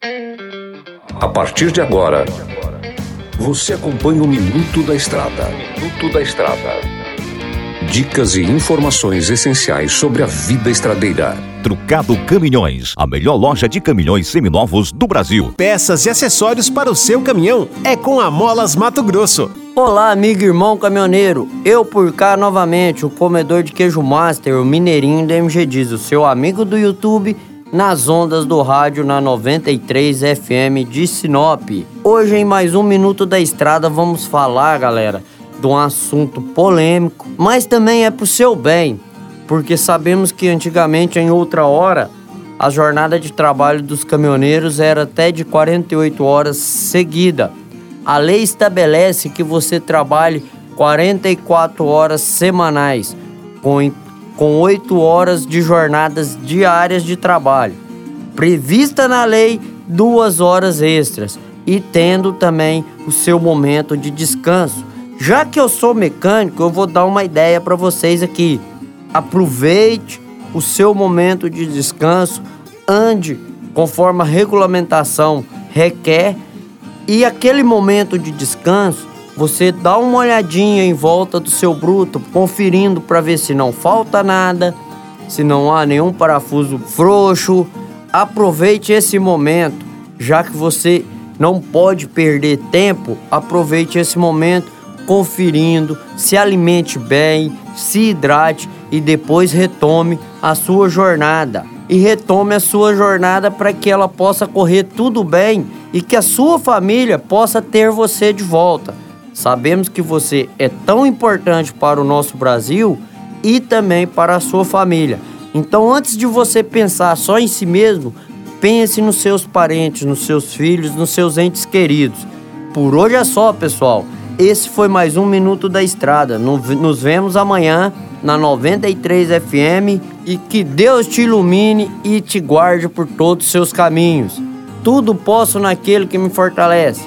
A partir de agora, você acompanha o Minuto da Estrada. Minuto da Estrada. Dicas e informações essenciais sobre a vida estradeira. Trucado Caminhões, a melhor loja de caminhões seminovos do Brasil. Peças e acessórios para o seu caminhão é com a Molas Mato Grosso. Olá, amigo e irmão caminhoneiro. Eu por cá novamente, o comedor de queijo master, o mineirinho da MG Diz, o seu amigo do YouTube nas ondas do rádio na 93 FM de Sinop. Hoje, em mais um Minuto da Estrada, vamos falar, galera, de um assunto polêmico, mas também é pro seu bem, porque sabemos que antigamente, em outra hora, a jornada de trabalho dos caminhoneiros era até de 48 horas seguida. A lei estabelece que você trabalhe 44 horas semanais, com com oito horas de jornadas diárias de trabalho, prevista na lei duas horas extras e tendo também o seu momento de descanso. Já que eu sou mecânico, eu vou dar uma ideia para vocês aqui. Aproveite o seu momento de descanso, ande conforme a regulamentação requer e aquele momento de descanso você dá uma olhadinha em volta do seu bruto, conferindo para ver se não falta nada, se não há nenhum parafuso frouxo. Aproveite esse momento, já que você não pode perder tempo, aproveite esse momento conferindo, se alimente bem, se hidrate e depois retome a sua jornada. E retome a sua jornada para que ela possa correr tudo bem e que a sua família possa ter você de volta. Sabemos que você é tão importante para o nosso Brasil e também para a sua família. Então, antes de você pensar só em si mesmo, pense nos seus parentes, nos seus filhos, nos seus entes queridos. Por hoje é só, pessoal. Esse foi mais um Minuto da Estrada. Nos vemos amanhã na 93 FM e que Deus te ilumine e te guarde por todos os seus caminhos. Tudo posso naquele que me fortalece.